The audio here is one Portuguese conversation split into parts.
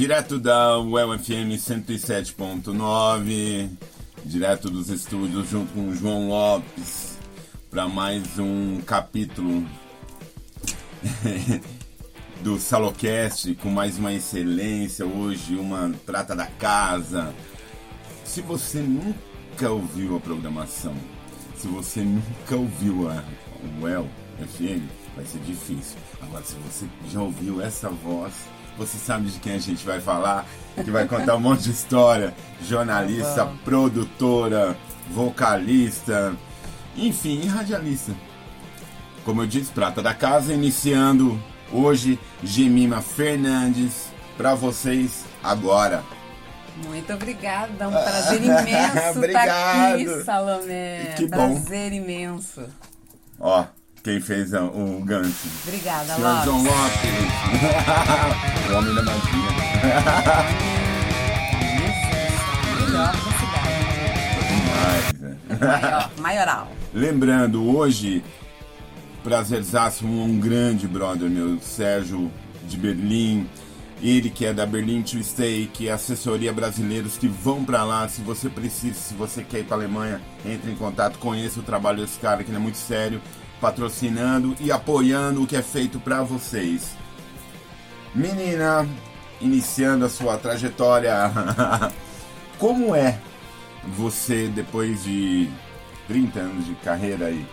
Direto da UEL FM 107.9, direto dos estúdios, junto com o João Lopes, para mais um capítulo do Salocast, com mais uma excelência. Hoje, uma prata da casa. Se você nunca ouviu a programação, se você nunca ouviu a UEL FM, vai ser difícil. Agora, se você já ouviu essa voz você sabe de quem a gente vai falar, que vai contar um monte de história. Jornalista, tá produtora, vocalista, enfim, radialista. Como eu disse, Prata da Casa, iniciando hoje Gemima Fernandes para vocês agora. Muito obrigada, um prazer imenso estar tá aqui, Salomé. Que prazer bom. imenso. Ó, quem fez o gancho. Obrigada, Senhor Lopes. João Lopes. o homem da magia. Melhor da cidade. Maior, maioral. Lembrando, hoje, prazerzaço, um grande brother meu, Sérgio de Berlim. Ele que é da Berlin to Stay, que é assessoria brasileiros que vão para lá. Se você precisa, se você quer ir para Alemanha, entre em contato, conheça o trabalho desse cara, que ele é muito sério patrocinando e apoiando o que é feito para vocês. Menina, iniciando a sua trajetória, como é você depois de 30 anos de carreira aí?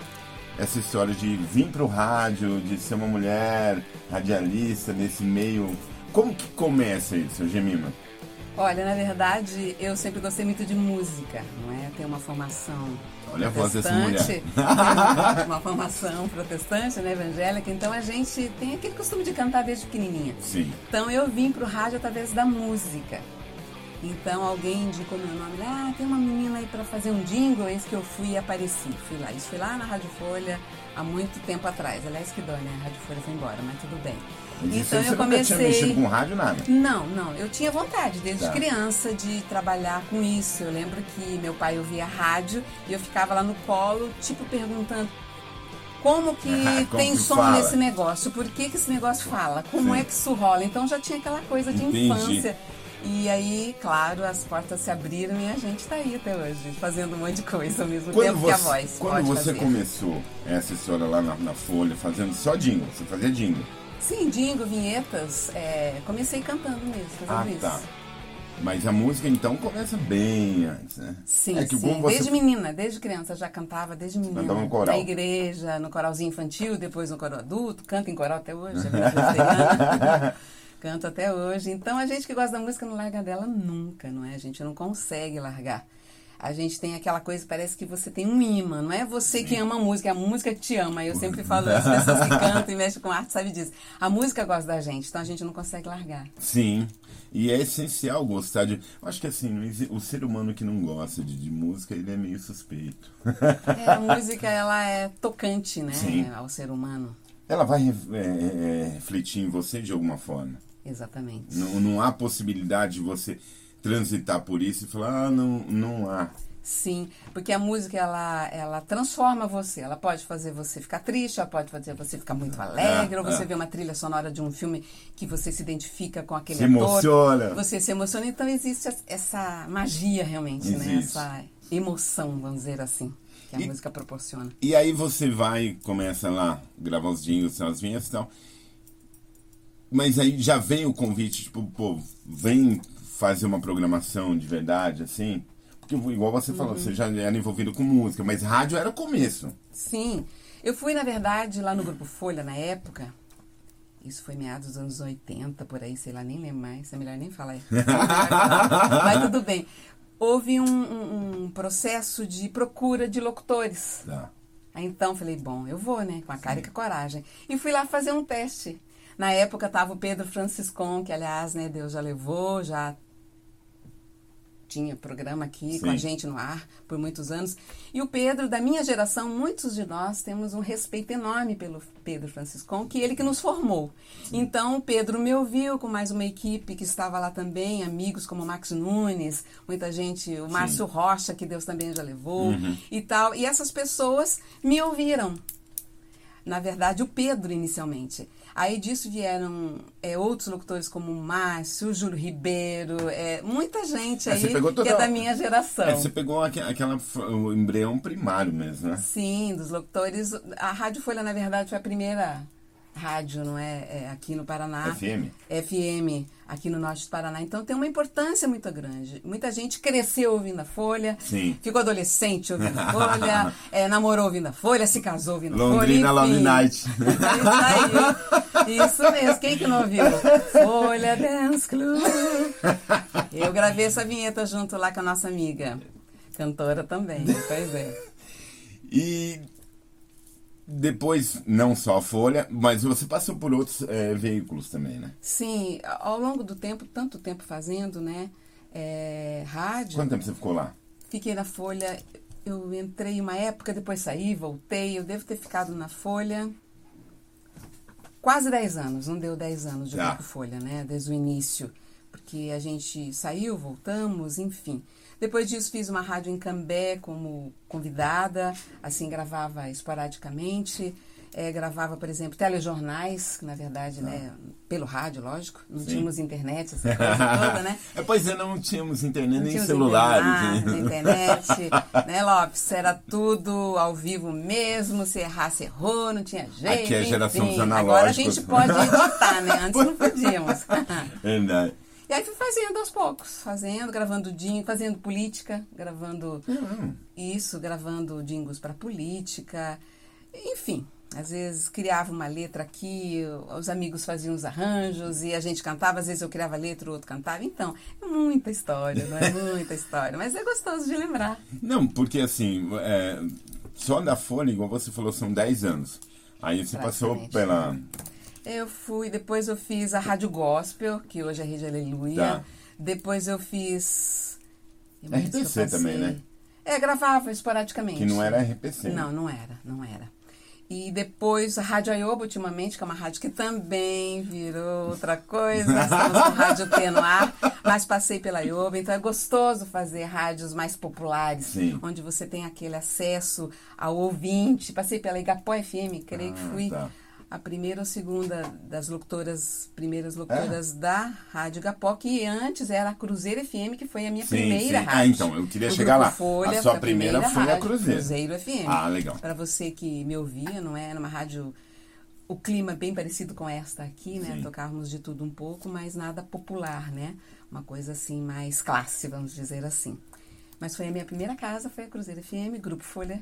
Essa história de vir pro rádio, de ser uma mulher radialista nesse meio. Como que começa isso, Gemima? Olha, na verdade, eu sempre gostei muito de música, não é? Tenho uma formação Olha a voz dessa mulher. uma formação protestante, né, evangélica, então a gente tem aquele costume de cantar desde pequenininha. Sim. Então eu vim pro rádio através da música. Então alguém indicou meu nome, ah, tem uma menina aí para fazer um jingle, esse que eu fui e apareci. Fui lá, isso foi lá na Rádio Folha há muito tempo atrás. Aliás, que dó, né? A Rádio Folha foi embora, mas tudo bem. Então eu comecei. Nunca tinha com rádio nada? Não, não. Eu tinha vontade desde tá. criança de trabalhar com isso. Eu lembro que meu pai ouvia rádio e eu ficava lá no colo, tipo perguntando como que como tem que som fala? nesse negócio, por que, que esse negócio fala, como Sim. é que isso rola. Então já tinha aquela coisa de Entendi. infância. E aí, claro, as portas se abriram e a gente está aí até hoje, fazendo um monte de coisa ao mesmo quando tempo você, que a voz. Quando você fazer. começou essa história lá na, na Folha, fazendo só jingle, você fazia jingle. Sim, jingle, vinhetas. É, comecei cantando mesmo, fazendo ah, isso. Tá. Mas a música então começa bem antes, né? Sim, é que sim. Você... desde menina, desde criança já cantava, desde menina. Cantava no coral. Na igreja, no coralzinho infantil, depois no coral adulto, canto em coral até hoje. canto até hoje. Então a gente que gosta da música não larga dela nunca, não é? A gente não consegue largar a gente tem aquela coisa, parece que você tem um imã, não é você que ama a música, é a música que te ama. Eu sempre falo, as pessoas que cantam e mexem com arte sabem disso. A música gosta da gente, então a gente não consegue largar. Sim. E é essencial gostar de. Eu acho que assim, o ser humano que não gosta de, de música, ele é meio suspeito. É, a música, ela é tocante, né? Sim. Ao ser humano. Ela vai é, é, refletir em você de alguma forma. Exatamente. Não, não há possibilidade de você transitar por isso e falar, ah, não, não há. Sim, porque a música ela, ela transforma você. Ela pode fazer você ficar triste, ela pode fazer você ficar muito alegre, é, ou você é. vê uma trilha sonora de um filme que você se identifica com aquele se ator. Emociona. Você se emociona. Então existe essa magia realmente, né? existe. né? Essa emoção, vamos dizer assim, que a e, música proporciona. E aí você vai, começa lá, gravar os jingles, as vinhas e tal. Mas aí já vem o convite, tipo, pô, vem fazer uma programação de verdade, assim? Porque, igual você falou, uhum. você já era envolvido com música, mas rádio era o começo. Sim. Eu fui, na verdade, lá no Grupo Folha, na época. Isso foi meados dos anos 80, por aí, sei lá, nem lembro mais. É melhor nem falar. mas tudo bem. Houve um, um, um, processo de procura de locutores. Tá. Aí, então, falei, bom, eu vou, né? Com a cara Sim. e com a coragem. E fui lá fazer um teste. Na época estava o Pedro Franciscon, que aliás, né, Deus já levou, já tinha programa aqui Sim. com a gente no ar por muitos anos. E o Pedro, da minha geração, muitos de nós temos um respeito enorme pelo Pedro Franciscon, que ele que nos formou. Sim. Então, o Pedro me ouviu com mais uma equipe que estava lá também, amigos como o Max Nunes, muita gente, o Márcio Sim. Rocha, que Deus também já levou uhum. e tal. E essas pessoas me ouviram. Na verdade, o Pedro inicialmente. Aí disso vieram é, outros locutores como o Márcio, o Júlio Ribeiro, é, muita gente É, aí que é da minha geração. É, você pegou aque- aquela, o embrião primário mesmo, né? Sim, dos locutores. A Rádio Folha, na verdade, foi a primeira rádio, não é? É, aqui no Paraná. FM. FM, aqui no norte do Paraná. Então tem uma importância muito grande. Muita gente cresceu ouvindo a Folha, Sim. ficou adolescente ouvindo a Folha, é, namorou ouvindo a Folha, se casou ouvindo a Folha. Londrina Love. Night. Isso aí. Isso mesmo. Quem que não ouviu? Folha Dance Club. Eu gravei essa vinheta junto lá com a nossa amiga. Cantora também, pois é. E depois, não só a Folha, mas você passou por outros eh, veículos também, né? Sim, ao longo do tempo, tanto tempo fazendo, né? é, rádio. Quanto tempo você ficou lá? Fiquei na Folha, eu entrei uma época, depois saí, voltei. Eu devo ter ficado na Folha quase 10 anos, não deu 10 anos de Tá. Grupo Folha, né? Desde o início. Porque a gente saiu, voltamos, enfim. Depois disso fiz uma rádio em Cambé como convidada, assim, gravava esporadicamente. eh, gravava, por exemplo, telejornais, que na verdade, né, pelo rádio, lógico, não Sim. tínhamos internet, essa coisa toda, né? É, pois é, não tínhamos internet Não nem tínhamos celulares. internet, internet, né, Lopes? Era tudo ao vivo mesmo, se errasse, errou, não tinha jeito. Aqui é geração dos Agora a gente pode editar, né? Antes não podíamos. Verdade. E aí fui fazendo aos poucos, fazendo, gravando dingo, fazendo política, gravando Hum. isso, gravando dingos para política, enfim. Às vezes criava uma letra aqui, os amigos faziam os arranjos e a gente cantava, às vezes eu criava a letra, o outro cantava. Então, é muita história, não é muita história, mas é gostoso de lembrar. Não, porque assim, é, só da Folha, igual você falou, são 10 anos. Aí você passou pela. Eu fui, depois eu fiz a Rádio Gospel, que hoje é Rede Aleluia. Tá. Depois eu fiz. mais que eu RPC também, né? É, gravava esporadicamente. Que não era RPC. Não, não era, não era. E depois a Rádio Aioba, ultimamente, que é uma rádio que também virou outra coisa. Nós estamos com Rádio T no ar, mas passei pela Aioba, então é gostoso fazer rádios mais populares, Sim. onde você tem aquele acesso ao ouvinte. Passei pela Igapó FM, creio que Ah, fui tá. A primeira ou segunda das locutoras, primeiras É? locutoras da Rádio Igapó, que antes era a Cruzeiro FM, que foi a minha Sim, primeira sim. Ah, rádio. então, eu queria O chegar lá. Folha A sua foi primeira foi a rádio, Cruzeiro. Cruzeiro FM. Ah, legal. Para você que me ouvia, não é? Era uma rádio. O clima é bem parecido com esta aqui, né? Sim. Tocávamos de tudo um pouco, mas nada popular, né? Uma coisa assim mais classe, vamos dizer assim. Mas foi a minha primeira casa, foi a Cruzeiro FM, Grupo Folha.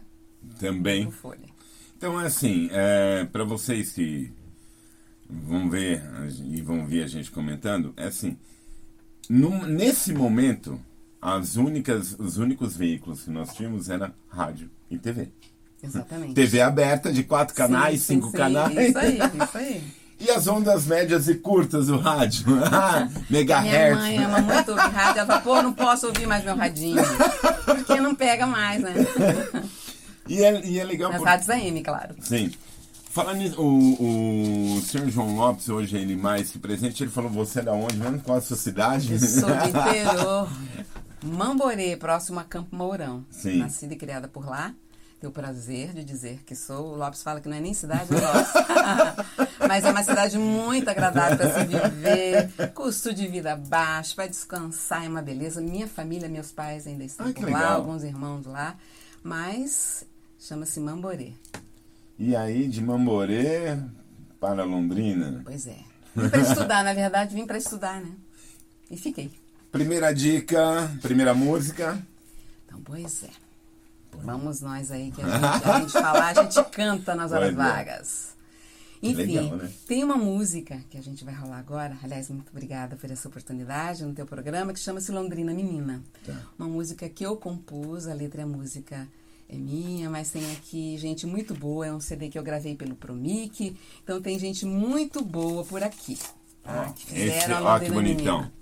Também. Grupo Folha. Então, é assim, é, para vocês que vão ver e vão ver a gente comentando, é assim, num- nesse momento, as únicas, os únicos veículos que nós tínhamos era rádio e TV. Exatamente. TV aberta de quatro canais, Sim, sim, cinco sim, canais. Isso aí, isso aí. E as ondas médias e curtas do rádio? Ah, Minha Megahertz. mãe ama muito ouvir rádio. Ela fala, pô, não posso ouvir mais meu radinho. Porque não pega mais, né? E é, e é legal Nas porque... rádios AM, claro. Sim. Falando nisso, o, o senhor João Lopes, hoje ele mais que presente, ele falou, você é da onde mesmo? Qual a sua cidade? Eu sou do interior. Mamborê, próximo a Campo Mourão. Sim. Nascida e criada por lá. Tenho o prazer de dizer que sou. O Lopes fala que não é nem cidade, gosto. Mas é uma cidade muito agradável para se viver. Custo de vida baixo, para descansar é uma beleza. Minha família, meus pais ainda estão Ah, por lá, legal. alguns irmãos lá. Mas chama-se Mamborê. E aí, de Mamborê para Londrina. Pois é. Vim para estudar, na verdade, vim para estudar, né? E fiquei. Primeira dica, primeira música. Então, pois é. Vamos nós aí, que a gente, a gente falar, a gente canta nas horas é. vagas. Enfim, legal, né? tem uma música que a gente vai rolar agora. Aliás, muito obrigada por essa oportunidade no teu programa, que chama-se Londrina Menina. Tá. Uma música que eu compus, a letra e a música é minha, mas tem aqui gente muito boa. É um CD que eu gravei pelo Promic. Então tem gente muito boa por aqui. Tá? Que esse- fizeram a ó, que bonitão. Menina.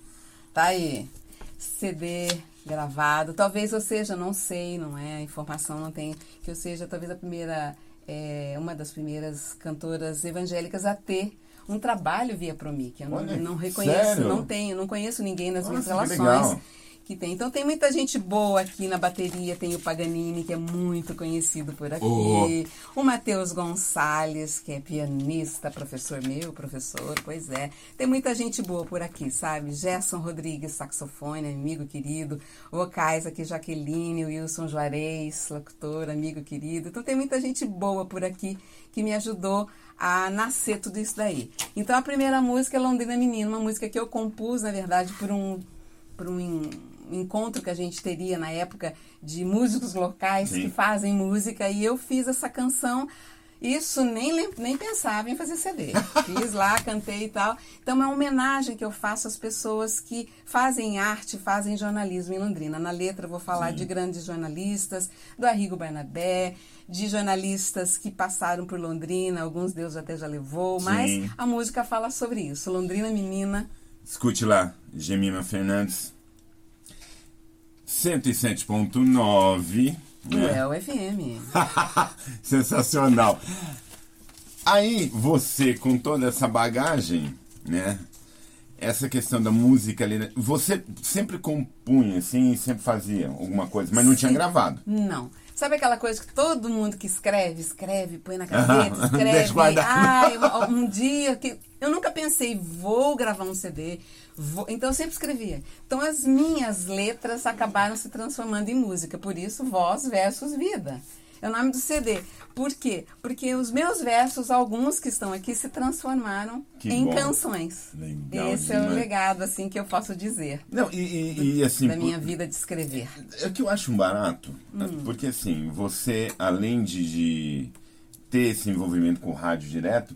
Tá aí. CD gravado. Talvez eu seja, não sei, não é? A informação não tem. Que eu seja talvez a primeira, é, uma das primeiras cantoras evangélicas a ter um trabalho via Promic. Eu não, Olha, não reconheço, sério? não tenho, não conheço ninguém nas minhas relações. Que tem. Então tem muita gente boa aqui na bateria. Tem o Paganini, que é muito conhecido por aqui. Oh. O Matheus Gonçalves, que é pianista, professor meu, professor, pois é. Tem muita gente boa por aqui, sabe? Gerson Rodrigues, saxofone, amigo querido. Vocais aqui, Jaqueline, Wilson Juarez, locutor, amigo querido. Então tem muita gente boa por aqui que me ajudou a nascer tudo isso daí. Então a primeira música é Londrina Menina, uma música que eu compus, na verdade, por um, por um encontro que a gente teria na época de músicos locais Sim. que fazem música e eu fiz essa canção. Isso nem, nem pensava em fazer CD. Fiz lá, cantei e tal. Então é uma homenagem que eu faço às pessoas que fazem arte, fazem jornalismo em Londrina. Na letra eu vou falar de grandes jornalistas, do Arrigo Barnabé, de jornalistas que passaram por Londrina, alguns Deus até já levou, mas Sim. a música fala sobre isso. Londrina Menina, Escute lá, Gemima Fernandes. 107.9. do né? El FM. Sensacional. Aí você, com toda essa bagagem, né? Essa questão da música ali, né, você sempre compunha, assim, sempre fazia alguma coisa, mas não tinha Sim. gravado. Não. Sabe aquela coisa que todo mundo que escreve, escreve, põe na gaveta, escreve. Ai, um, um dia que. Eu nunca pensei, vou gravar um CD. Vou- Então eu sempre escrevia. Então as minhas letras acabaram se transformando em música. Por isso, voz versus vida. É o nome do CD. Por quê? Porque os meus versos, alguns que estão aqui, se transformaram Que em bom. canções. Legal Esse é o demais. legado, assim, que eu posso dizer Não, e, e- e, assim. da minha por- vida de escrever. É que eu acho um barato, Hum. porque assim, você, além de, de ter esse envolvimento com o rádio direto,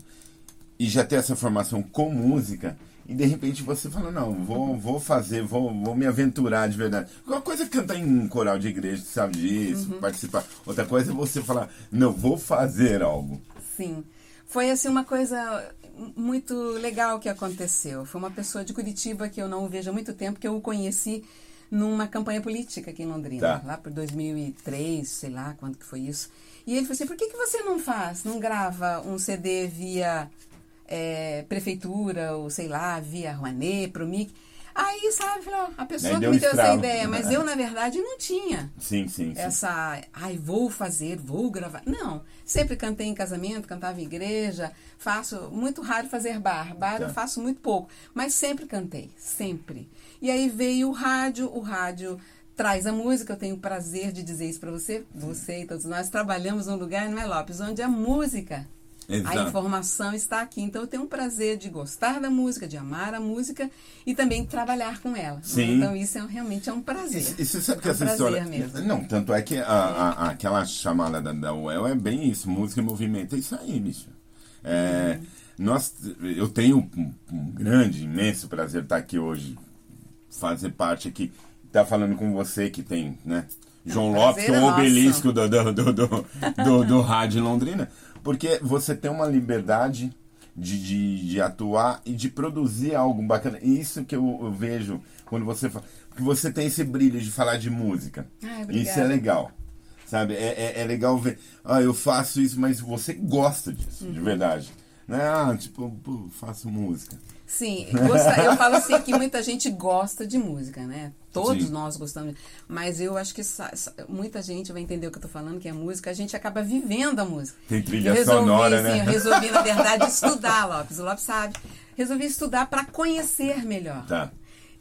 e já ter essa formação com música, e de repente você fala, não, vou, vou fazer, vou, vou me aventurar de verdade. Uma coisa é cantar em um coral de igreja, você sabe disso, Uhum. participar. Outra coisa é você falar, não, vou fazer algo. Sim. Foi assim uma coisa muito legal que aconteceu. Foi uma pessoa de Curitiba que eu não vejo há muito tempo, que eu o conheci numa campanha política aqui em Londrina, Tá. lá por 2003, sei lá quando que foi isso. E ele falou assim: por que, que você não faz, não grava um CD via eh, prefeitura, ou sei lá, via Rouanet, Promic? Aí, sabe, a pessoa Aí que me deu essa estralo. ideia, mas eu, na verdade, não tinha Sim, sim, sim. essa, ai, vou fazer, vou gravar. Não, sempre cantei em casamento, cantava em igreja, faço, muito raro fazer bar, bar eu Tá. faço muito pouco, mas sempre cantei, sempre. E aí veio o rádio, o rádio traz a música, eu tenho o prazer de dizer isso para você, você e todos nós trabalhamos num lugar, não é Lopes, onde a música a Exato. informação está aqui. Então eu tenho um prazer de gostar da música, de amar a música e também trabalhar com ela. né? Sim. Então isso é, realmente é um prazer. E, e você sabe que É um essa história. mesmo. Não, tanto é que a, a- aquela chamada da, da UEL é bem isso, música e movimento. É isso aí, bicho. É, nós, eu tenho um, um grande, imenso prazer estar aqui hoje, fazer parte aqui, estar falando com você que tem, né? João o Lopes, que é o é obelisco do, do, do, do, rádio Londrina, porque você tem uma liberdade de, de, de atuar e de produzir algo bacana. E Isso que eu, eu vejo quando você fala. Porque você tem esse brilho de falar de música. Ai, isso obrigada. é legal. Sabe? É, é, é legal ver. Ah, eu faço isso, mas você gosta disso, Uhum. de verdade. Não é, ah, tipo, pô, faço música. Sim, eu falo assim que muita gente gosta de música, né? Todos Sim. nós gostamos. Mas eu acho que muita gente vai entender o que eu tô falando, que é música, a gente acaba vivendo a música. Tem trilha resolvi, sonora, né? sim, eu resolvi, na verdade, estudar, Lopes. O Lopes sabe. Resolvi estudar para conhecer melhor. Tá.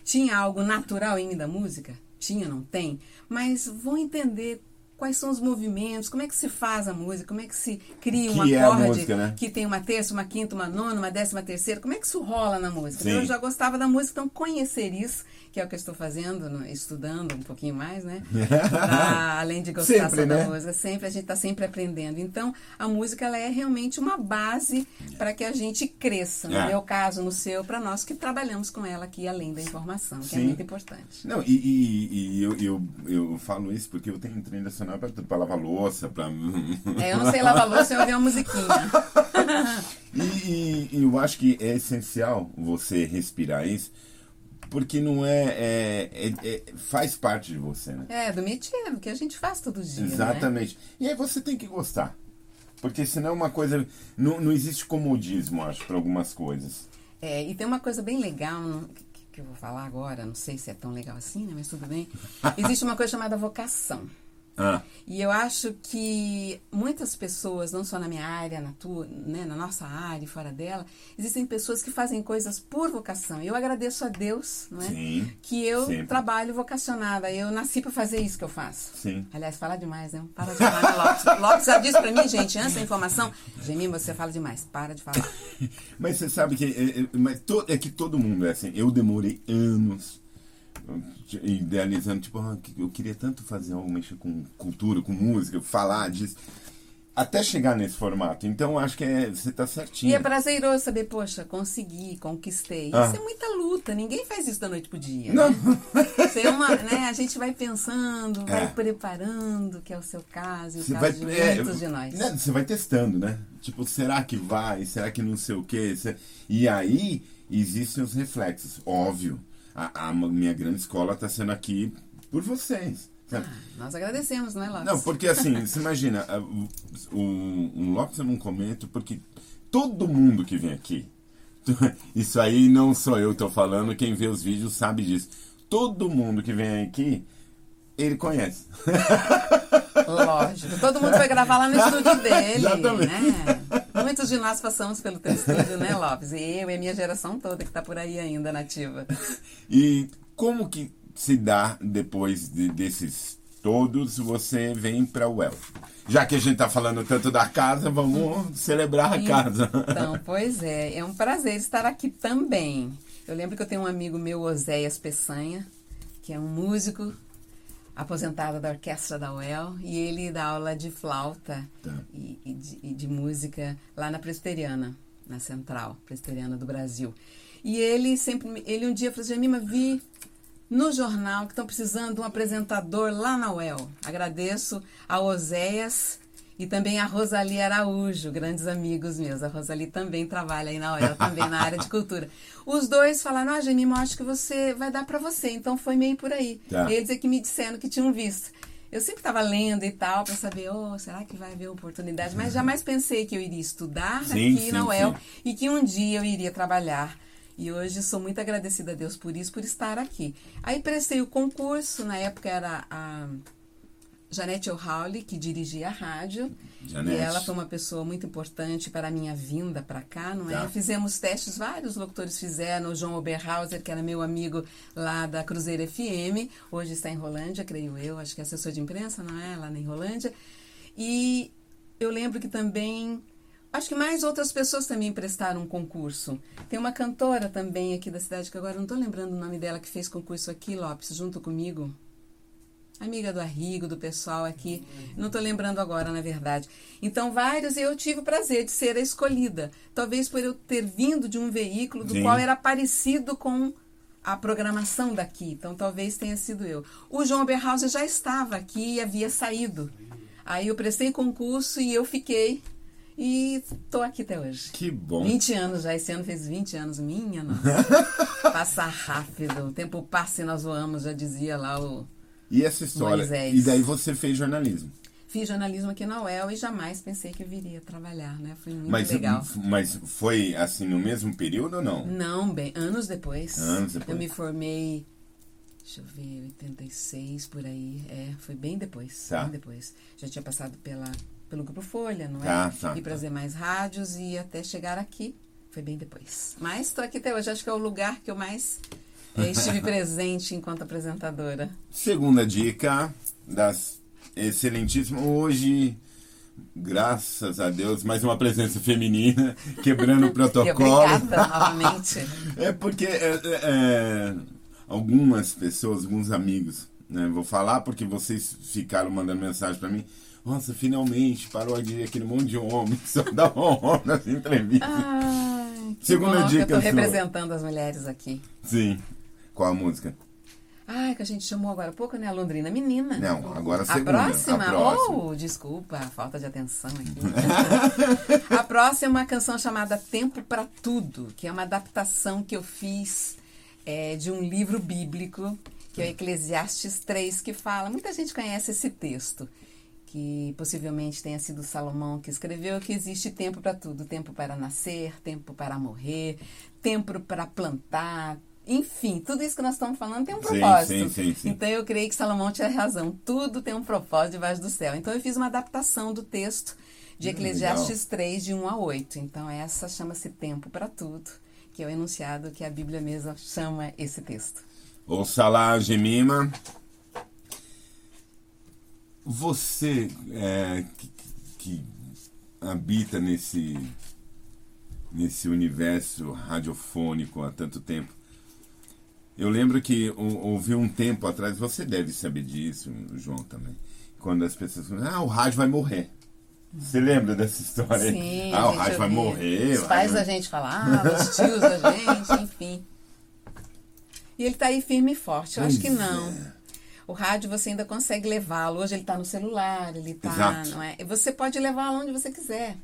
Tinha algo natural em mim da música? Tinha, não tem? Mas vou entender quais são os movimentos, como é que se faz a música, como é que se cria um Que é acorde música, né? que tem uma terça, uma quinta, uma nona, uma décima terceira, como é que isso rola na música? Sim. Então, eu já gostava da música, então conhecer isso, que é o que eu estou fazendo, no- estudando um pouquinho mais, né? Pra, além de gostar Sempre, só da né? música, sempre a gente está sempre aprendendo. Então, a música ela é realmente uma base para que a gente cresça. No É. meu caso, no seu, para nós que trabalhamos com ela aqui além da informação, que é Sim. muito importante. Não, e, e- e eu, eu, eu falo isso porque eu tenho trilha sonora pra tudo, pra lavar louça, pra. É, eu não sei lavar louça, eu ouvi uma musiquinha. E, e- eu acho que é essencial você respirar isso, porque não é. é- é- é- faz parte de você, né? É, do métier, o que a gente faz todo dia. Né? Exatamente. E aí você tem que gostar. Porque senão é uma coisa. Não, não existe comodismo, acho, para algumas coisas. É, e tem uma coisa bem legal que, que eu vou falar agora, não sei se é tão legal assim, né? Mas tudo bem. Existe uma coisa chamada vocação. Ah, E eu acho que muitas pessoas, não só na minha área, na tua, né, na nossa área e fora dela, existem pessoas que fazem coisas por vocação. Eu agradeço a Deus, não é? Sim, que eu sempre. trabalho vocacionada. Eu nasci para fazer isso que eu faço. sim. Aliás, fala demais, né? Para de falar, né, Lopes? Lopes já disse pra mim, gente, antes da informação, Gemim, você fala demais, para de falar. Mas você sabe que é, é- mas to- é que todo mundo é assim. Eu demorei anos idealizando, tipo, ah, eu queria tanto fazer algo, mexer com cultura, com música, falar disso. Até chegar nesse formato. Então, acho que é, você tá certinho. E é prazeroso saber, poxa, consegui, conquistei. Ah. Isso é muita luta, ninguém faz isso da noite pro dia. Não. Né? É uma, né? A gente vai pensando, vai É. preparando, que é o seu caso e o Você caso vai, de é, muitos de nós. né, você vai testando, né? Tipo, será que vai? Será que não sei o quê? E aí existem os reflexos. Óbvio, a, a minha grande escola está sendo aqui por vocês. Ah, nós agradecemos, não é, Lopes? Não, porque assim, você imagina, o, o Lopes eu não comento, porque todo mundo que vem aqui, isso aí não sou eu que tô falando, quem vê os vídeos sabe disso. Todo mundo que vem aqui, ele conhece. Lógico. Todo mundo foi gravar lá no estúdio dele. Exatamente. Né? Muitos de nós passamos pelo teu estúdio, né, Lopes? E eu e a minha geração toda que tá por aí ainda, nativa. E como que se dá depois de- desses todos, você vem para o El? Já que a gente tá falando tanto da casa, vamos celebrar a casa. Então, pois é, é um prazer estar aqui também. Eu lembro que eu tenho um amigo meu, Oséias Peçanha, que é um músico aposentado da orquestra da UEL, e ele dá aula de flauta Tá. e, e de, e de música lá na Presbiteriana, na Central Presbiteriana do Brasil. E ele sempre, ele um dia falou assim, Jamima, vi no jornal que estão precisando de um apresentador lá na UEL. Agradeço a Oséias e também a Rosali Araújo, grandes amigos meus. A Rosali também trabalha aí na UEL, também na área de cultura. Os dois falaram, ah, Jamima, eu acho que você vai dar para você. Então foi meio por aí. Tá. Eles é que me disseram que tinham visto. Eu sempre estava lendo e tal para saber, oh, será que vai haver oportunidade? Mas jamais pensei que eu iria estudar Sim, aqui sim, na UEL sim. e que um dia eu iria trabalhar. E hoje sou muito agradecida a Deus por isso, por estar aqui. Aí prestei o concurso, na época era a Janete O'Hawley, que dirigia a rádio. Janete. E ela foi uma pessoa muito importante para a minha vinda para cá, não é? Tá. Fizemos testes, vários locutores fizeram. O João Oberhauser, que era meu amigo lá da Cruzeiro FM, hoje está em Rolândia, creio eu, acho que é assessor de imprensa, não é? Lá em Rolândia. E eu lembro que também. Acho que mais outras pessoas também prestaram um concurso. Tem uma cantora também aqui da cidade, que agora não estou lembrando o nome dela, que fez concurso aqui, Lopes, junto comigo. Amiga do Arrigo, do pessoal aqui. Não estou lembrando agora, na verdade. Então, vários, e eu tive o prazer de ser a escolhida. Talvez por eu ter vindo de um veículo do Sim. qual era parecido com a programação daqui. Então, talvez tenha sido eu. O João Berhauser já estava aqui e havia saído. Aí eu prestei concurso e eu fiquei. E estou aqui até hoje. Que bom. 20 anos já, esse ano fez 20 anos, minha nossa. Passa rápido, o tempo passa e nós voamos, já dizia lá o. E essa história? Moisés. E daí você fez jornalismo. Fiz jornalismo aqui na UEL e jamais pensei que eu viria trabalhar, né? Foi muito Mas, legal. mas foi assim no mesmo período ou não? Não, bem, anos depois. Anos depois. Eu me formei, deixa eu ver, 86 por aí. É, foi bem depois. Tá. Bem depois. Já tinha passado pela, pelo Grupo Folha, não é? Tá, tá, E para tá. as demais rádios e até chegar aqui. Foi bem depois. Mas estou aqui até hoje. Acho que é o lugar que eu mais eh, estive presente enquanto apresentadora. Segunda dica das excelentíssimas. Hoje, graças a Deus, mais uma presença feminina, quebrando o E protocolo. obrigada novamente. É porque é, é, é, algumas pessoas, alguns amigos, né, vou falar porque vocês ficaram mandando mensagem pra mim. Nossa, finalmente parou de ir aquele monte de homem só dá honra nas entrevistas. Que Segunda bom, dica Eu estou sua. representando as mulheres aqui. Sim. Qual a música? Ai, que a gente chamou agora há pouco, né? A Londrina Menina. Não, agora a A segunda. próxima? A próxima. Oh, desculpa, a falta de atenção aqui. a próxima é uma canção chamada Tempo para Tudo, que é uma adaptação que eu fiz é, de um livro bíblico, que é o Eclesiastes 3, que fala. Muita gente conhece esse texto, que possivelmente tenha sido Salomão que escreveu, que existe tempo para tudo: tempo para nascer, tempo para morrer, tempo para plantar Enfim, tudo isso que nós estamos falando tem um propósito. sim, sim, sim. Então eu creio que Salomão tinha razão. Tudo tem um propósito debaixo do céu. Então eu fiz uma adaptação do texto de Hum, Eclesiastes 3, de 1 a 8. Então essa chama-se Tempo para Tudo, que é o enunciado que a Bíblia mesma chama esse texto. Ouça lá, Gemima. Você é, que, que habita nesse, nesse universo radiofônico há tanto tempo, eu lembro que ou- houve um tempo atrás, você deve saber disso, João também, quando as pessoas falam, ah, o rádio vai morrer. Você lembra dessa história? Sim, ah, o rádio vai morrer. Os pais da gente falavam, os tios da gente, enfim. E ele está aí firme e forte. Eu acho que Pois não. é. O rádio você ainda consegue levá-lo. Hoje ele está no celular, ele está, não é? E você pode levá-lo onde você quiser,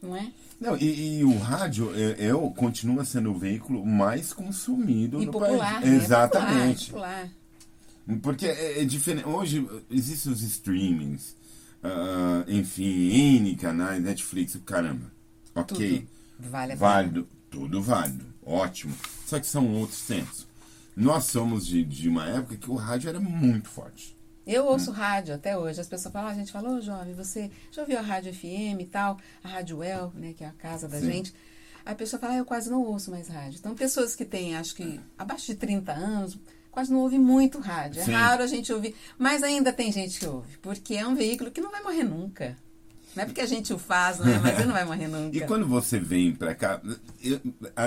não é? Não, e, e o rádio é, é, continua sendo o veículo mais consumido E no popular, país. né? Exatamente. Popular, popular. Porque é, é diferente. Hoje existem os streamings, ah, enfim, N canais, Netflix, caramba. Ok. Tudo vale. Válido, tudo válido, ótimo. Só que são outros tempos. Nós somos de, de uma época que o rádio era muito forte. Eu Hum. ouço rádio até hoje. As pessoas falam, a gente fala, ô jovem, você já ouviu a rádio FM e tal? A Rádio El, né, que é a casa da Sim. gente. A pessoa fala, ah, eu quase não ouço mais rádio. Então, pessoas que têm, acho que, abaixo de 30 anos, quase não ouvem muito rádio. É Sim. raro a gente ouvir. Mas ainda tem gente que ouve, porque é um veículo que não vai morrer nunca. Não é porque a gente o faz, né? Mas ele não vai morrer nunca. E quando você vem pra cá, eu,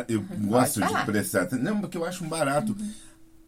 eu gosto de. Uhum. prestar atenção. Não, porque eu acho um barato.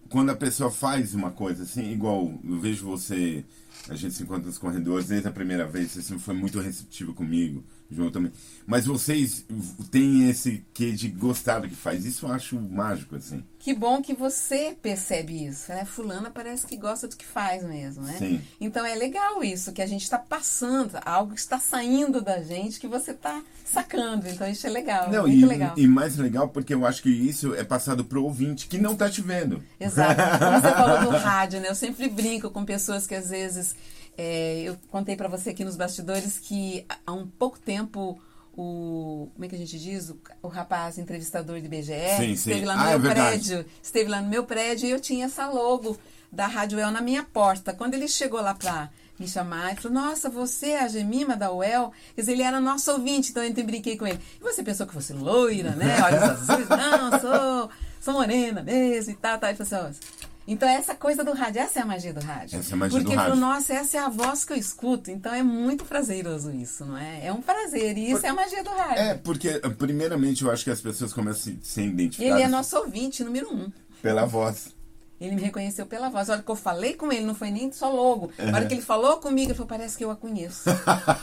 Quando a pessoa faz uma coisa assim, igual eu vejo você, a gente se encontra nos corredores, desde a primeira vez, você sempre foi muito receptivo comigo, João também. Mas vocês têm esse que de gostar do que faz. Isso eu acho mágico, assim. Que bom que você percebe isso. Né? Fulana parece que gosta do que faz mesmo, né? Sim. Então é legal isso, que a gente está passando, algo que está saindo da gente que você está sacando. Então isso é legal, Não, muito e, legal. e mais legal porque eu acho que isso é passado pro ouvinte que não tá te vendo. Exato. Como você falou do rádio, né? Eu sempre brinco com pessoas que às vezes. É, eu contei para você aqui nos bastidores que há um pouco tempo o. Como é que a gente diz? O, o rapaz entrevistador de BGE Sim, sim. esteve lá no Ah, é meu verdade. prédio. Esteve lá no meu prédio e eu tinha essa logo da Rádio El na minha porta. Quando ele chegou lá pra me chamar, ele falou, nossa, você é a Gemima da UEL? Quer dizer, ele era nosso ouvinte, então eu e brinquei com ele. E você pensou que fosse loira, né? Olhos azuis? Não, sou, sou morena mesmo e tal, tal. Ele falou assim, então essa coisa do rádio, essa é a magia do rádio. Essa é a magia Porque do rádio. nossa, essa é a voz que eu escuto, então é muito prazeroso isso, não é? É um prazer, e isso é a magia do rádio. É, porque primeiramente eu acho que as pessoas começam a se- ser identificadas Ele é nosso ouvinte número um. pela voz. Ele me reconheceu pela voz. A hora que eu falei com ele, não foi nem só logo. A hora que ele falou comigo, ele falou, parece que eu a conheço.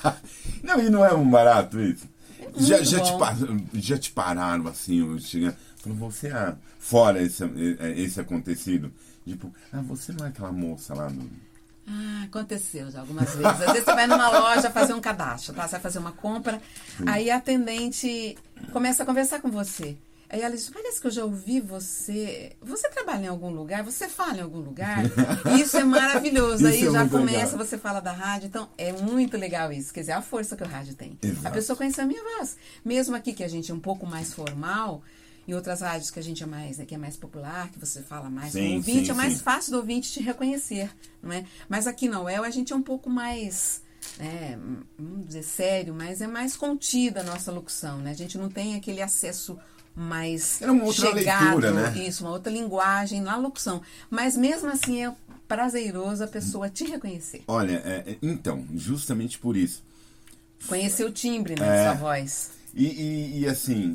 não, e não é um barato isso? já, muito já, te, já te pararam assim, chegando, falou, você é fora esse, esse acontecido? Tipo, ah, você não é aquela moça lá no. Ah, aconteceu já algumas vezes. Às vezes você vai numa loja fazer um cadastro, tá? Você vai fazer uma compra, aí a atendente começa a conversar com você. Aí ela diz, parece que eu já ouvi você. Você trabalha em algum lugar? Você fala em algum lugar? Isso é maravilhoso. Isso aí é já começa, legal. você fala da rádio. Então, é muito legal isso. Quer dizer, a força que o rádio tem. Exato. A pessoa conhece a minha voz. Mesmo aqui que a gente é um pouco mais formal, em outras rádios que a gente é mais, né, que é mais popular, que você fala mais Sim, com o ouvinte, sim, é mais sim. fácil do ouvinte te reconhecer, não é? Mas aqui na UEL a gente é um pouco mais, né, vamos dizer, sério, mas é mais contida a nossa locução, né? A gente não tem aquele acesso mais É uma outra chegado, leitura, né? isso, uma outra linguagem na locução. Mas mesmo assim é prazeroso a pessoa te reconhecer. Olha, é, é, então, justamente por isso. Conhecer o timbre né, É. da sua voz. E, e, e, assim,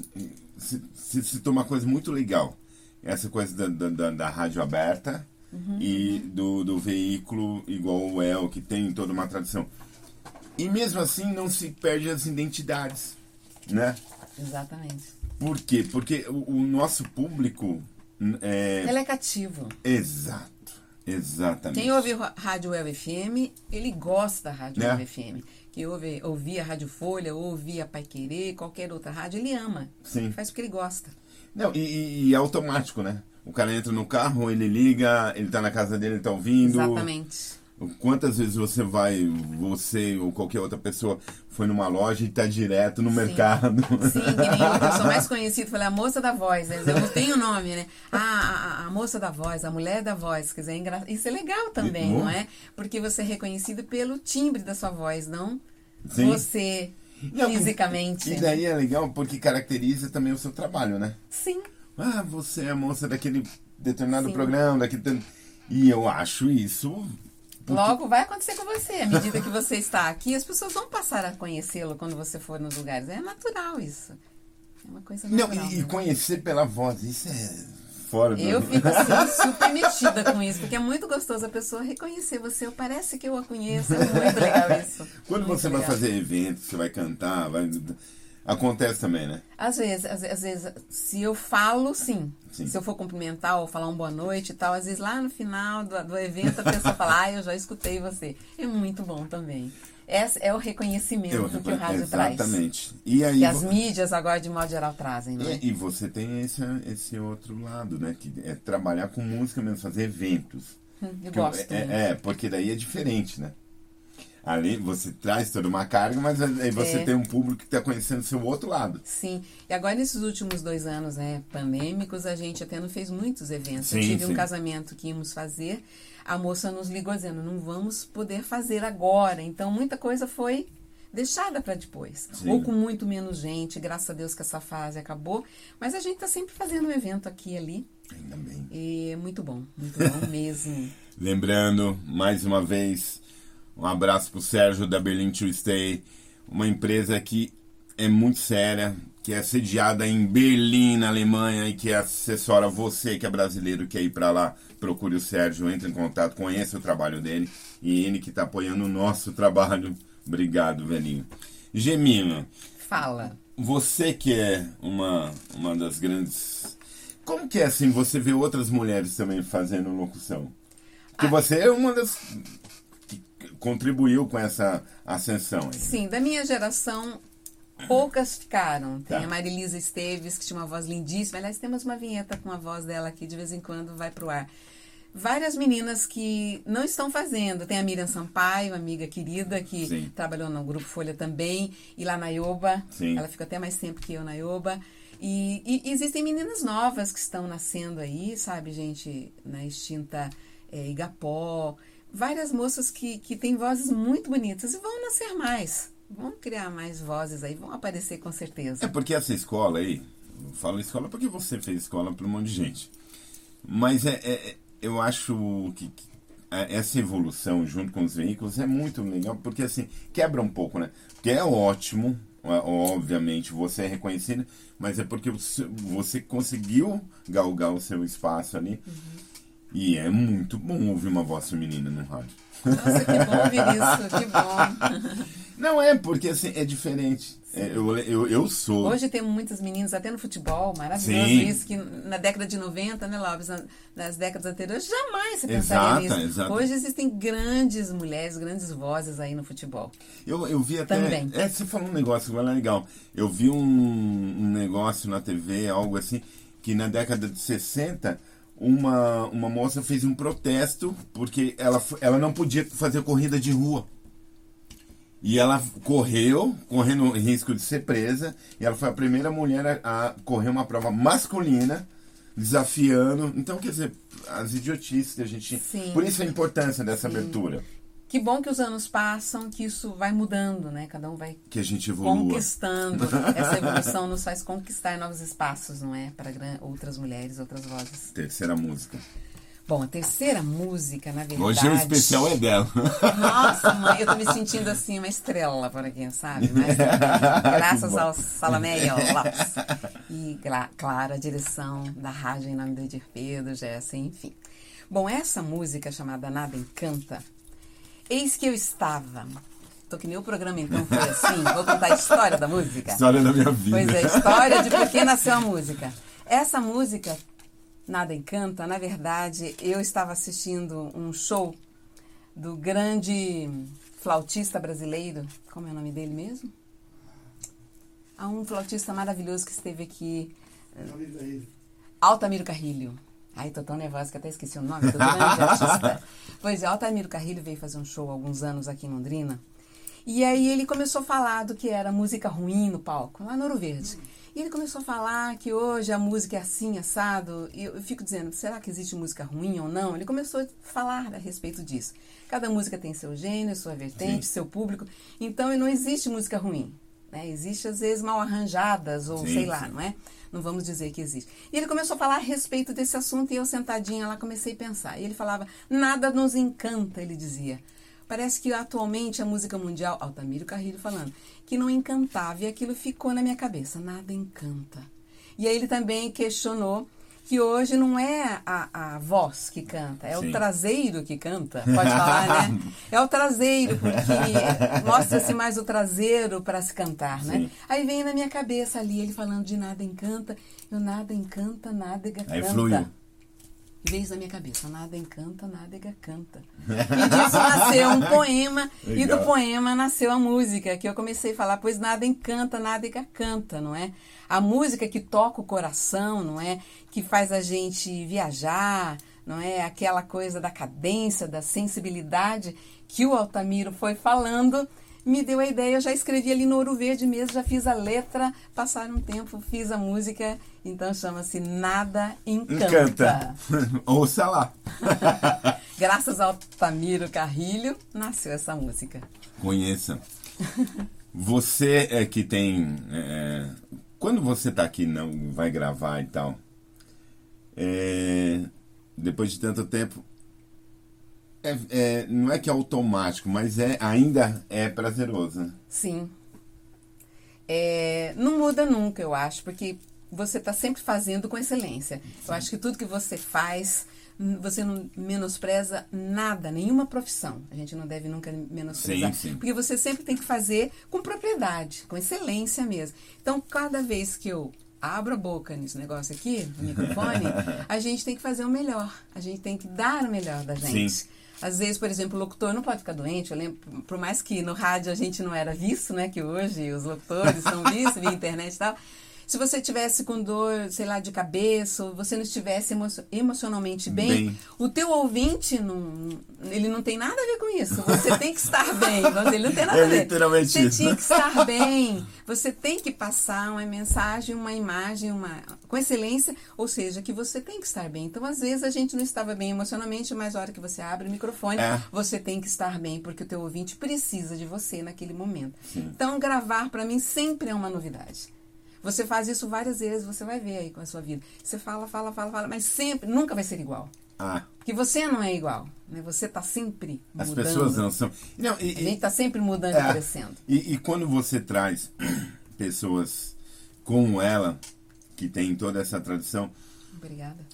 se, se, tem uma coisa muito legal, essa coisa da, da, da- rádio aberta Uhum. e do, do veículo igual o El, que tem toda uma tradição. E mesmo assim não se perde as identidades, né? Exatamente. Por quê? Porque o, o nosso público é... Ele é cativo. Exato, exatamente. Quem ouve Rádio El FM, ele gosta da Rádio É. El FM. Quem ouve, ouvia Rádio Folha, ouvia Pai Querer, qualquer outra rádio, ele ama. Sim. Faz porque ele gosta. Não, e, e- e é automático, né? O cara entra no carro, ele liga, ele tá na casa dele, ele tá ouvindo. Exatamente. Quantas vezes você vai, você ou qualquer outra pessoa foi numa loja e tá direto no Sim. mercado? Sim, que nem eu, eu sou mais conhecida, falei, a moça da voz, né? Eu não tenho nome, né? Ah, a, a, moça da voz, a mulher da voz, quer dizer, é engra... isso é legal também, não é? Porque você é reconhecido pelo timbre da sua voz, não Sim. você não, fisicamente. E daí é legal porque caracteriza também o seu trabalho, né? Sim. Ah, você é a moça daquele determinado Sim. programa, daquele. E eu acho isso. Logo vai acontecer com você. À medida que você está aqui, as pessoas vão passar a conhecê-lo quando você for nos lugares. É natural isso. É uma coisa natural. Não, e, e conhecer pela voz, isso é fora do... Eu fico assim, super metida com isso, porque é muito gostoso a pessoa reconhecer você. Parece que eu a conheço. É muito legal isso. Quando muito você legal. vai fazer evento, você vai cantar, vai Acontece também, né? Às vezes, às, às, vezes, se eu falo, sim. sim. Se eu for cumprimentar ou falar um boa noite e tal, às vezes lá no final do, do evento a pessoa fala, ah, eu já escutei você. É muito bom também. Esse é o reconhecimento eu, que o rádio exatamente. traz. Exatamente. E aí, que as mídias agora, de modo geral, trazem, né? E, e você tem esse, esse outro lado, né? Que é trabalhar com música mesmo, fazer eventos. Hum, eu gosto. é, é, porque daí é diferente, né? Ali você traz toda uma carga, mas aí você é. tem um público que está conhecendo o seu outro lado. Sim. E agora, nesses últimos dois anos né, pandêmicos, a gente até não fez muitos eventos. Sim, Eu tive sim. um casamento que íamos fazer, a moça nos ligou dizendo, não vamos poder fazer agora. Então, muita coisa foi deixada para depois. Sim. Ou com muito menos gente, graças a Deus que essa fase acabou. Mas a gente está sempre fazendo um evento aqui e ali. Ainda bem. E é muito bom, muito bom mesmo. Lembrando, mais uma vez um abraço pro Sérgio da Berlin to Stay, uma empresa que é muito séria, que é sediada em Berlim, na Alemanha, e que assessora você que é brasileiro, quer ir para lá, procure o Sérgio, entre em contato, conheça o trabalho dele, e ele que está apoiando o nosso trabalho. Obrigado, velhinho. Gemina. Fala. Você que é uma, uma das grandes. Como que é assim você vê outras mulheres também fazendo locução? Porque ah. você é uma das contribuiu com essa ascensão. Aí. Sim, da minha geração, poucas ficaram. Tem tá. a Marilisa Esteves, que tinha uma voz lindíssima. Aliás, temos uma vinheta com a voz dela aqui, de vez em quando vai pro ar. Várias meninas que não estão fazendo. Tem a Miriam Sampaio, amiga querida, que Sim. trabalhou no Grupo Folha também, e lá na Ioba. Sim. Ela ficou até mais tempo que eu na Ioba. E, e, existem meninas novas que estão nascendo aí, sabe, gente, na extinta é, Igapó várias moças que, que têm vozes muito bonitas e vão nascer mais. Vão criar mais vozes aí, vão aparecer com certeza. É porque essa escola aí, eu falo escola porque você fez escola para um monte de gente. Mas é, é eu acho que, que essa evolução junto com os veículos é muito legal, porque assim, quebra um pouco, né? Porque é ótimo, obviamente, você é reconhecido, mas é porque você conseguiu galgar o seu espaço ali. Uhum. E é muito bom ouvir uma voz feminina no rádio. Nossa, que bom ouvir isso, que bom. Não é, porque assim, é diferente. É, eu, eu, eu sou. Hoje tem muitas meninas, até no futebol, maravilhoso Sim. isso, que na década de 90, né, Lopes, nas décadas anteriores, jamais você pensaria exato, nisso. Exato. Hoje existem grandes mulheres, grandes vozes aí no futebol. Eu, eu vi até. Também. É, você falou um negócio agora legal. Eu vi um, um negócio na TV, algo assim, que na década de 60 uma, uma moça fez um protesto porque ela, ela não podia fazer corrida de rua. E ela correu, correndo risco de ser presa, e ela foi a primeira mulher a, a correr uma prova masculina, desafiando. Então, quer dizer, as idiotices que a gente. Sim. Por isso a importância dessa Sim. abertura. Que bom que os anos passam, que isso vai mudando, né? Cada um vai que a gente evolua. conquistando. Essa evolução nos faz conquistar novos espaços, não é? Para outras mulheres, outras vozes. Terceira música. Bom, a terceira música, na verdade. Hoje o especial é dela. Nossa, mãe, eu tô me sentindo assim, uma estrela por aqui, sabe? Mas, graças ao Salomé ao Lopes. E, claro, a direção da rádio em nome do Edir Pedro, Jéssica, enfim. Bom, essa música chamada Nada Encanta Eis que eu estava. Tô que nem o programa então foi assim. Vou contar a história da música. História da minha vida. Pois é, história de por que nasceu a música. Essa música, Nada Encanta, na verdade, eu estava assistindo um show do grande flautista brasileiro. Como é o nome dele mesmo? Há um flautista maravilhoso que esteve aqui. Altamiro Carrilho. Ai, tô tão nervosa que até esqueci o nome do grande artista. Pois é, Altamiro Carrilho veio fazer um show há alguns anos aqui em Londrina. E aí ele começou a falar do que era música ruim no palco, lá no Ouro Verde. E ele começou a falar que hoje a música é assim, assado. E eu fico dizendo, será que existe música ruim ou não? Ele começou a falar a respeito disso. Cada música tem seu gênero, sua vertente, Sim. seu público. Então não existe música ruim. Né? Existe, às vezes, mal arranjadas, ou sim, sei lá, sim. não é? Não vamos dizer que existe. E ele começou a falar a respeito desse assunto e eu sentadinha lá comecei a pensar. E ele falava, nada nos encanta, ele dizia. Parece que atualmente a música mundial, Altamiro Carrilho falando, que não encantava e aquilo ficou na minha cabeça, nada encanta. E aí ele também questionou que hoje não é a, a voz que canta, é Sim. o traseiro que canta, pode falar, né? É o traseiro, porque mostra-se mais o traseiro para se cantar, né? Sim. Aí vem na minha cabeça ali ele falando de nada encanta, eu nada encanta, nada canta. Aí fluiu vez na minha cabeça, nada encanta, nada canta. E disso nasceu um poema, Legal. e do poema nasceu a música, que eu comecei a falar, pois nada encanta, nada canta, não é? A música que toca o coração, não é? Que faz a gente viajar, não é? Aquela coisa da cadência, da sensibilidade que o Altamiro foi falando me deu a ideia, eu já escrevi ali no Ouro Verde mesmo, já fiz a letra, passaram um tempo, fiz a música, então chama-se Nada Encanta. Encanta. Ouça lá. Graças ao Tamiro Carrilho, nasceu essa música. Conheça. Você é que tem. É, quando você está aqui, não vai gravar e tal, é, depois de tanto tempo, é, é, não é que é automático, mas é ainda é prazeroso. Sim. É, não muda nunca, eu acho, porque você está sempre fazendo com excelência. Sim. Eu acho que tudo que você faz, você não menospreza nada, nenhuma profissão. A gente não deve nunca menosprezar. Sim, sim. Porque você sempre tem que fazer com propriedade, com excelência mesmo. Então, cada vez que eu abro a boca nesse negócio aqui, no microfone, a gente tem que fazer o melhor. A gente tem que dar o melhor da gente. Sim. Às vezes, por exemplo, o locutor não pode ficar doente. Eu lembro, por mais que no rádio a gente não era visto, né? Que hoje os locutores são vistos via internet e tal se você tivesse com dor, sei lá, de cabeça, ou você não estivesse emo emocionalmente bem, bem, o teu ouvinte não, ele não tem nada a ver com isso. Você tem que estar bem. Ele não tem nada é a ver. Literalmente você isso. tinha que estar bem. Você tem que passar uma mensagem, uma imagem, uma com excelência, ou seja, que você tem que estar bem. Então, às vezes a gente não estava bem emocionalmente, mas a hora que você abre o microfone, é. você tem que estar bem, porque o teu ouvinte precisa de você naquele momento. Sim. Então, gravar para mim sempre é uma novidade. Você faz isso várias vezes, você vai ver aí com a sua vida. Você fala, fala, fala, fala, mas sempre, nunca vai ser igual. Ah. Porque você não é igual. Né? Você está sempre mudando. As pessoas não são. Não, e, a gente está sempre mudando é, e crescendo. E, e quando você traz pessoas como ela, que tem toda essa tradição. Obrigada.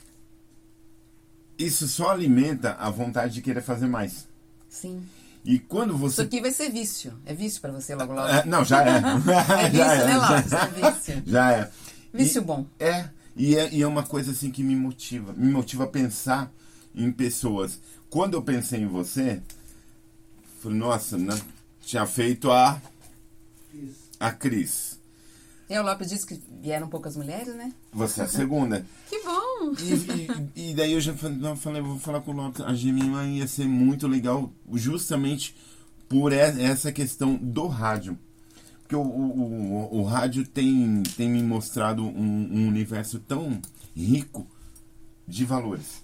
Isso só alimenta a vontade de querer fazer mais. Sim. E quando você. Isso aqui vai ser vício. É vício para você logo logo? É, não, já é. é vício, já é, né, Lopes? É vício. Já é. Vício e, bom. É e, é. e é uma coisa assim que me motiva. Me motiva a pensar em pessoas. Quando eu pensei em você, falei, nossa, né? tinha feito a. A Cris. E o Lopes disse que vieram poucas mulheres, né? Você é a segunda. que bom! E, e, e, daí eu já falei, vou falar com o Lopes, a Gemima ia ser muito legal justamente por essa questão do rádio. Porque o, o, o, o rádio tem, tem me mostrado um, um universo tão rico de valores.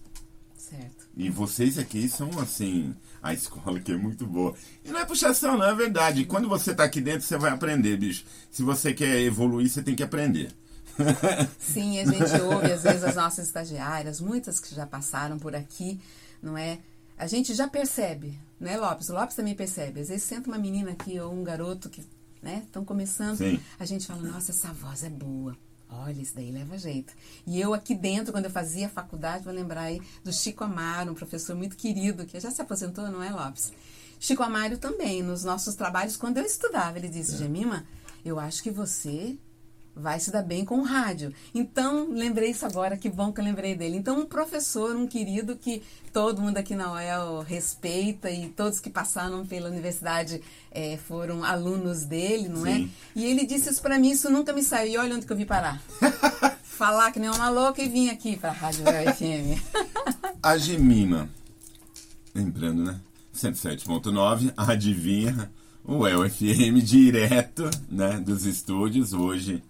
Certo. E vocês aqui são assim a escola que é muito boa. E não é puxação, não é verdade. Quando você está aqui dentro, você vai aprender, bicho. Se você quer evoluir, você tem que aprender. Sim, a gente ouve às vezes as nossas estagiárias, muitas que já passaram por aqui, não é? A gente já percebe, né, Lopes? O Lopes também percebe. Às vezes senta uma menina aqui ou um garoto que, né, estão começando, Sim. a gente fala, nossa, essa voz é boa. Olha, isso daí leva jeito. E eu aqui dentro, quando eu fazia faculdade, vou lembrar aí do Chico Amaro, um professor muito querido, que já se aposentou, não é, Lopes? Chico Amaro também, nos nossos trabalhos, quando eu estudava, ele disse, é. Gemima, eu acho que você vai se dar bem com o rádio. Então, lembrei isso agora, que bom que eu lembrei dele. Então, um professor, um querido que todo mundo aqui na UEL respeita e todos que passaram pela universidade é, foram alunos dele, não é? Sim. é? E ele disse isso para mim, isso nunca me saiu. E olha onde que eu vi parar. falar que nem uma louca e vim aqui pra Rádio FM. A Gemima, lembrando, né? 107.9, adivinha, o El FM direto, né, dos estúdios, hoje,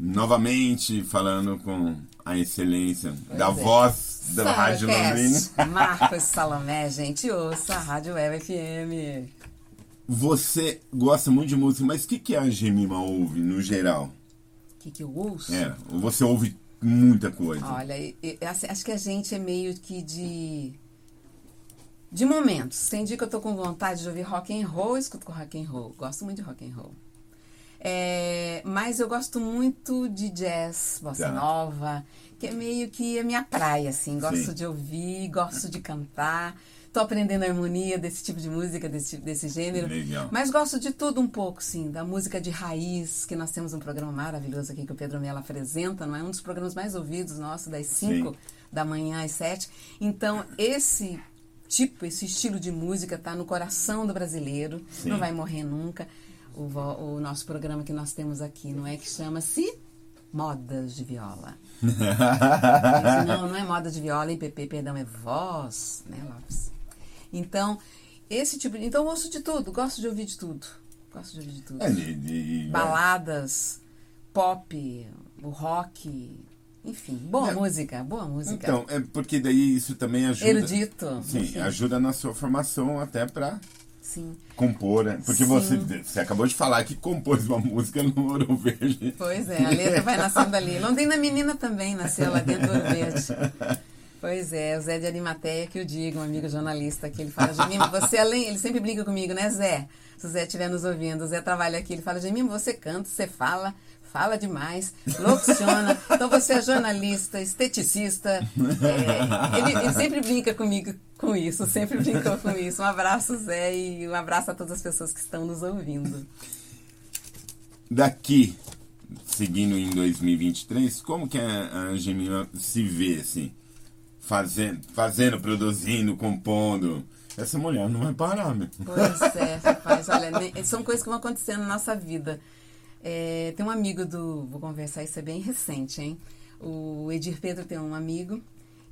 novamente falando com a excelência Pois da é. voz da Rádio Londrina. Marcos Salomé, gente, ouça a Rádio Web FM. Você gosta muito de música, mas o que, que a Gemima ouve, no geral? O que, que eu ouço? É, você ouve muita coisa. Olha, assim, acho que a gente é meio que de de momentos. Tem dia que eu tô com vontade de ouvir rock and roll, eu escuto rock and roll. Gosto muito de rock and roll. É, mas eu gosto muito de jazz, bossa Tá. nova, que é meio que a minha praia, assim. Gosto Sim. de ouvir, gosto de cantar. Tô aprendendo a harmonia desse tipo de música, desse, desse gênero. Legal. Mas gosto de tudo um pouco, sim. Da música de raiz, que nós temos um programa maravilhoso aqui que o Pedro Mello apresenta, não é? Um dos programas mais ouvidos nosso, das 5 Sim. da manhã às 7. Então, esse tipo, esse estilo de música tá no coração do brasileiro. Sim. Não vai morrer nunca. O, o nosso programa que nós temos aqui, não é? Que chama-se Modas de Viola. Não, não é moda de viola, PP, perdão, é voz, né, Lopes? Então, esse tipo de. Então, eu ouço de tudo, gosto de ouvir de tudo. Gosto de ouvir de tudo. É, de, de- Baladas, pop, o rock, enfim, boa É. música, boa música. Então, é porque daí isso também ajuda. Erudito. Sim, enfim. ajuda na sua formação até pra Sim. compor, né? Porque Sim. você, você acabou de falar que compôs uma música no Ouro Verde. Pois é, a letra vai nascendo ali. Londrina Menina também nasceu lá dentro do Ouro Verde. Pois é, o Zé de Arimateia que eu digo, um amigo jornalista que ele fala, Gemima, você além, ele sempre brinca comigo, né, Zé? Se o Zé estiver nos ouvindo, o Zé trabalha aqui, ele fala, Gemima, você canta, você fala, fala demais, locuciona, então você é jornalista, esteticista, é, ele, ele sempre brinca comigo com isso, sempre brincou com isso. Um abraço, Zé, e um abraço a todas as pessoas que estão nos ouvindo. Daqui, seguindo em 2023, como que a, a se vê, assim? Fazendo, fazendo, produzindo, compondo. Essa mulher não vai parar, meu. Pois é, rapaz, olha, são coisas que vão acontecendo na nossa vida. É, tem um amigo do. Vou conversar, isso é bem recente, hein? O Edir Pedro tem um amigo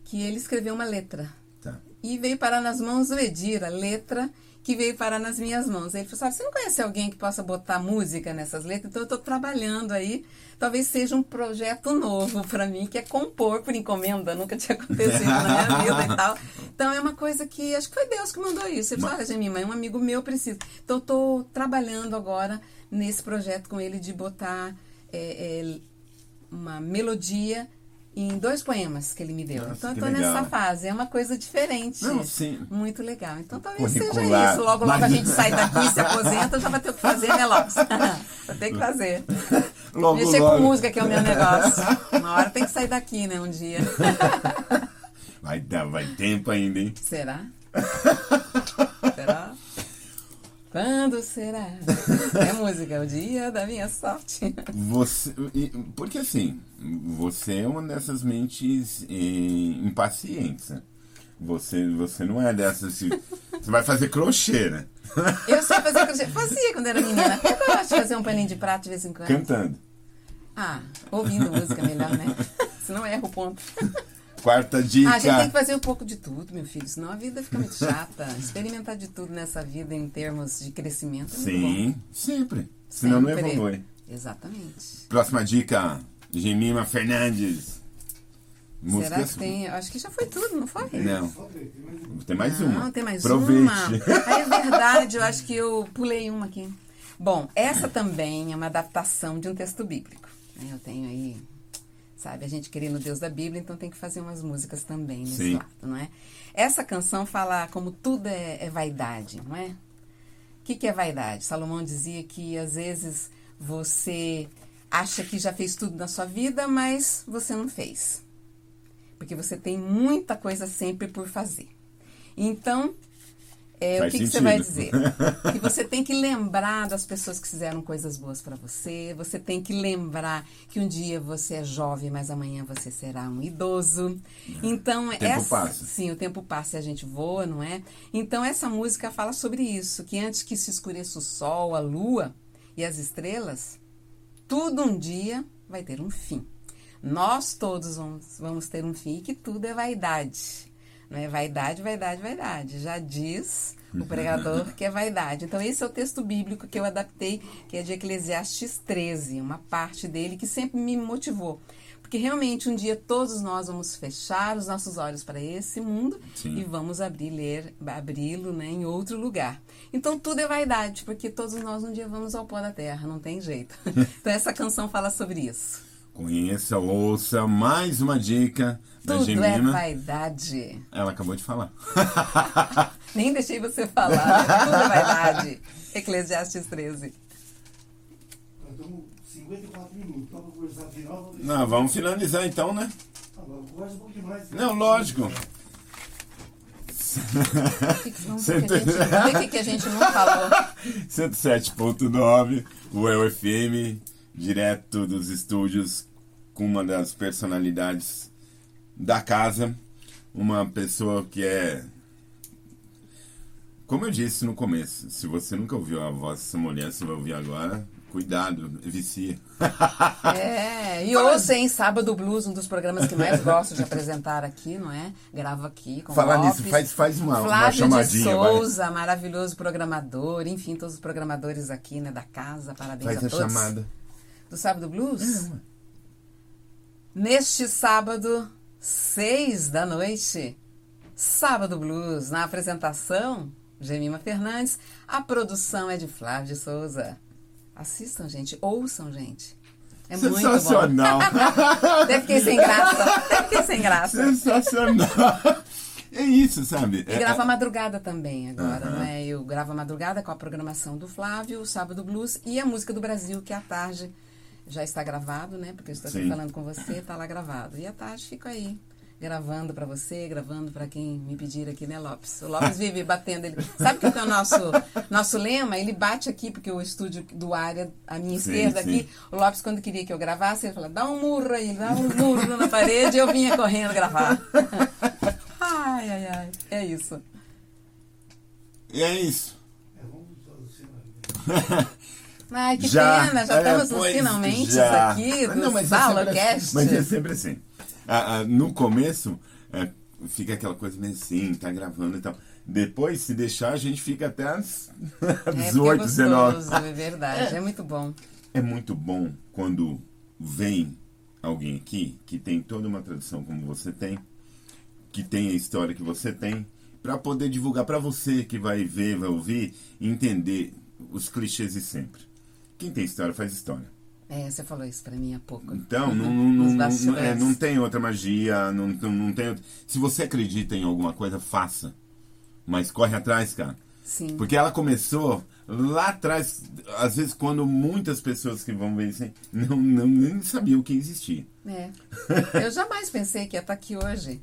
que ele escreveu uma letra. Tá. E veio parar nas mãos do Edir, a letra que veio parar nas minhas mãos. Ele falou: sabe, você não conhece alguém que possa botar música nessas letras? Então eu estou trabalhando aí. Talvez seja um projeto novo para mim, que é compor por encomenda. Nunca tinha acontecido na minha vida e tal. Então é uma coisa que acho que foi Deus que mandou isso. Ele falou: olha, Gemima, um amigo meu precisa. Então eu estou trabalhando agora nesse projeto com ele de botar é, é, uma melodia em dois poemas que ele me deu. Nossa, então eu tô legal. nessa fase. É uma coisa diferente. Não, sim. Muito legal. Então talvez seja Curricular. isso. Logo, logo a Mas- gente sai daqui, se aposenta, já vai ter o que fazer, né, Lopes? vai ter que fazer. Logo, Mexer logo. com música, que é o meu negócio. Uma hora tem que sair daqui, né, um dia. Vai dar, vai tempo ainda, hein? Será? Será? Quando será? É música, é o dia da minha sorte. Você, porque assim, você é uma dessas mentes eh, impacientes. Você, você não é dessas. que- Você vai fazer crochê, né? Eu sei fazer crochê. Fazia quando era menina. Eu gosto de fazer um paninho de prato de vez em quando. Cantando. Ah, ouvindo música melhor, né? Senão erra o ponto. Quarta dica. Ah, a gente tem que fazer um pouco de tudo, meu filho, senão a vida fica muito chata. Experimentar de tudo nessa vida em termos de crescimento é muito bom. Sim, sempre. Senão não Sempre. evolui. Exatamente. Próxima dica: Gemima Fernandes. Será Músicas. que tem? Eu Acho que já foi tudo, não foi? Não. Tem mais Não, uma. tem mais Aproveite. uma. Ah, é verdade, eu acho que eu pulei uma aqui. Bom, essa também é uma adaptação de um texto bíblico. Eu tenho aí, sabe, a gente querendo o Deus da Bíblia, então tem que fazer umas músicas também nesse Sim. lado, não é? Essa canção fala como tudo é, é vaidade, não é? O que, que é vaidade? Salomão dizia que às vezes você acha que já fez tudo na sua vida, mas você não fez. Porque você tem muita coisa sempre por fazer. Então, é, o que, que você vai dizer? Que você tem que lembrar das pessoas que fizeram coisas boas para você. Você tem que lembrar que um dia você é jovem, mas amanhã você será um idoso. Então, tempo essa, passa. sim, o tempo passa e a gente voa, não é? Então, essa música fala sobre isso, que antes que se escureça o sol, a lua e as estrelas, tudo um dia vai ter um fim. nós todos vamos, vamos ter um fim e que tudo é vaidade. Não é vaidade, vaidade, vaidade. Já diz o pregador que é vaidade. Então, esse é o texto bíblico que eu adaptei, que é de Eclesiastes 13, uma parte dele que sempre me motivou. Porque realmente um dia todos nós vamos fechar os nossos olhos para esse mundo Sim. e vamos abrir, ler, abri-lo né, em outro lugar. Então tudo é vaidade, porque todos nós um dia vamos ao pó da terra, não tem jeito. então essa canção fala sobre isso. Conheça, ouça mais uma dica Tudo é vaidade. Ela acabou de falar. Nem deixei você falar, né? tudo é vaidade. Eclesiastes 13. Nós estamos 54 minutos. Para conversar final. Não, vamos finalizar então, né? Não, lógico. O que que a gente não falou. 107.9, o FM, direto dos estúdios, com uma das personalidades da casa, uma pessoa que é. Como eu disse no começo, se você nunca ouviu a voz dessa mulher, você vai ouvir agora, cuidado, vicia. É, e ouça em Sábado Blues, um dos programas que mais gosto de apresentar aqui, não é? Gravo aqui com Falar nisso, faz, faz uma, uma Flávio de chamadinha. vai. Souza, maravilhoso programador, enfim, todos os programadores aqui, né, da casa, parabéns Faz a a todos. chamada. Do Sábado Blues? É. Neste sábado, seis da noite, Sábado Blues, na apresentação, Gemima Fernandes, a produção é de Flávio de Souza. Assistam, gente, ouçam, gente. É muito bom. Sensacional. Até fiquei sem graça. Até fiquei sem graça. Sensacional. É isso, sabe? E É- gravo é- a madrugada também agora, Aham. né? Eu gravo a madrugada com a programação do Flávio, o Sábado Blues e a música do Brasil, que à tarde já está gravado, né? Porque eu estou aqui Sim. falando com você, está lá gravado. E à tarde fico aí, gravando para você, gravando para quem me pedir aqui, né, Lopes? O Lopes vive batendo. Ele... Sabe o que é o nosso, nosso lema? Ele bate aqui, porque o estúdio do área, à minha Sim, esquerda sim. aqui, o Lopes, quando queria que eu gravasse, ele falava, dá um murro aí, dá um murro na parede, e eu vinha correndo gravar. ai, ai, ai. É isso. E é isso. É, vamos? Ai, que Já, pena, já é, estamos nos pois, finalmente já. aqui do não, mas é assim. Mas é sempre assim. Ah, ah, no começo, é, fica aquela coisa meio assim, tá gravando e tal. Depois, se deixar, a gente fica até É, porque é 18, 19. gostoso, é verdade, é muito bom. É muito bom quando vem alguém aqui que tem toda uma tradição como você tem, que tem a história que você tem, para poder divulgar para você que vai ver, vai ouvir, entender os clichês de sempre. Quem tem história faz história. É, você falou isso pra mim há pouco. Então, não, não, não, é, não tem outra magia, não, não, não tem outra... Se você acredita em alguma coisa, faça. Mas corre atrás, cara. Sim. Porque ela começou lá atrás, às vezes quando muitas pessoas que vão ver isso não, não nem sabiam que existia. É. Eu jamais pensei que ia estar aqui hoje.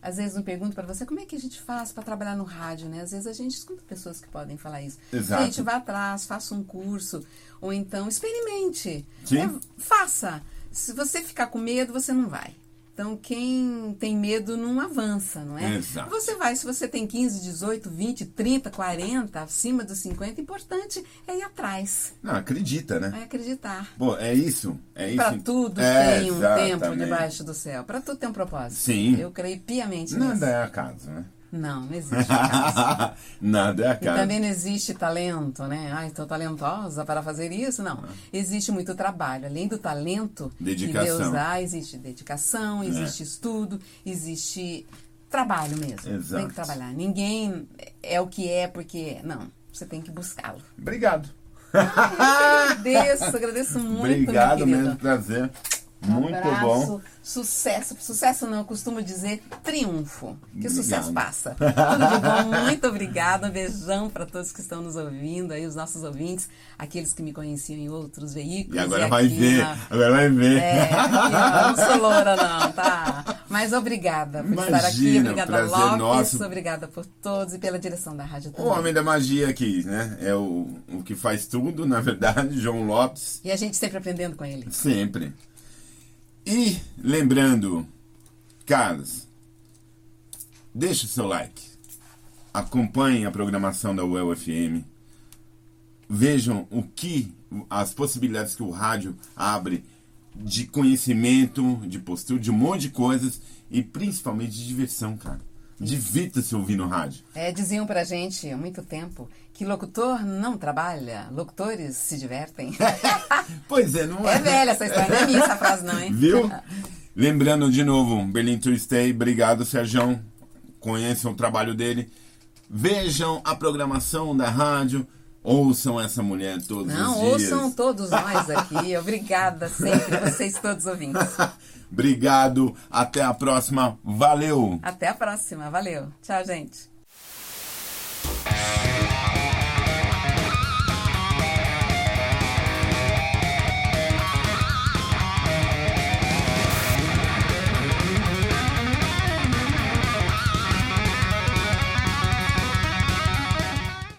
Às vezes eu pergunto para você como é que a gente faz para trabalhar no rádio, né? Às vezes a gente escuta pessoas que podem falar isso. Exato. Gente, vá atrás, faça um curso, ou então experimente. Sim. É, faça. Se você ficar com medo, você não vai. Então, quem tem medo não avança, não é? Exato. Você vai, se você tem 15, 18, 20, 30, 40, acima dos 50, importante é ir atrás, Não, acredita, né? é acreditar. Pô, é isso. É isso. Para tudo É, tem um exatamente. tempo debaixo do céu. Para tudo tem um propósito. Sim. Eu creio piamente Nada nisso. é acaso, né? Não, não existe. Nada é E acaso. também não existe talento, né? Ai, estou talentosa para fazer isso. Não. Existe muito trabalho. Além do talento Dedicação. que Deus dá, existe dedicação, existe estudo, existe trabalho mesmo. Exato. Tem que trabalhar. Ninguém é o que é porque é. Não. Você tem que buscá-lo. Obrigado. agradeço, agradeço muito, Obrigado mesmo, prazer. Muito Abraço, bom. Sucesso. Sucesso não, eu costumo dizer triunfo. Que Obrigado. sucesso passa. Tudo de bom. Muito obrigada. Um beijão para todos que estão nos ouvindo, aí os nossos ouvintes, aqueles que me conheciam em outros veículos. E agora e vai ver. na- Agora vai ver. É, não sou loura não, tá? Mas obrigada por estar aqui. Imagina, Obrigada, Lopes. nosso. Obrigada por todos e pela direção da rádio O também. homem da magia aqui, né? É o, o que faz tudo, na verdade, João Lopes. E a gente sempre aprendendo com ele. Sempre. E lembrando, Carlos, deixe o seu like. Acompanhem a programação da UEL FM. Vejam o que as possibilidades que o rádio abre de conhecimento, de postura, de um monte de coisas e principalmente de diversão, cara. Divirta-se ouvindo rádio. É, diziam pra gente há muito tempo que locutor não trabalha, locutores se divertem. Pois é, não é é? velha essa história, não é minha essa frase não, hein? Viu? Lembrando de novo, Berlim Tuesday, obrigado, Sérgio. Conheçam o trabalho dele. Vejam a programação da rádio. Ouçam essa mulher todos Não, os dias. Não, ouçam todos nós aqui. Obrigada sempre, vocês todos ouvintes. Obrigado, até a próxima. Valeu! Até a próxima, valeu. Tchau, gente.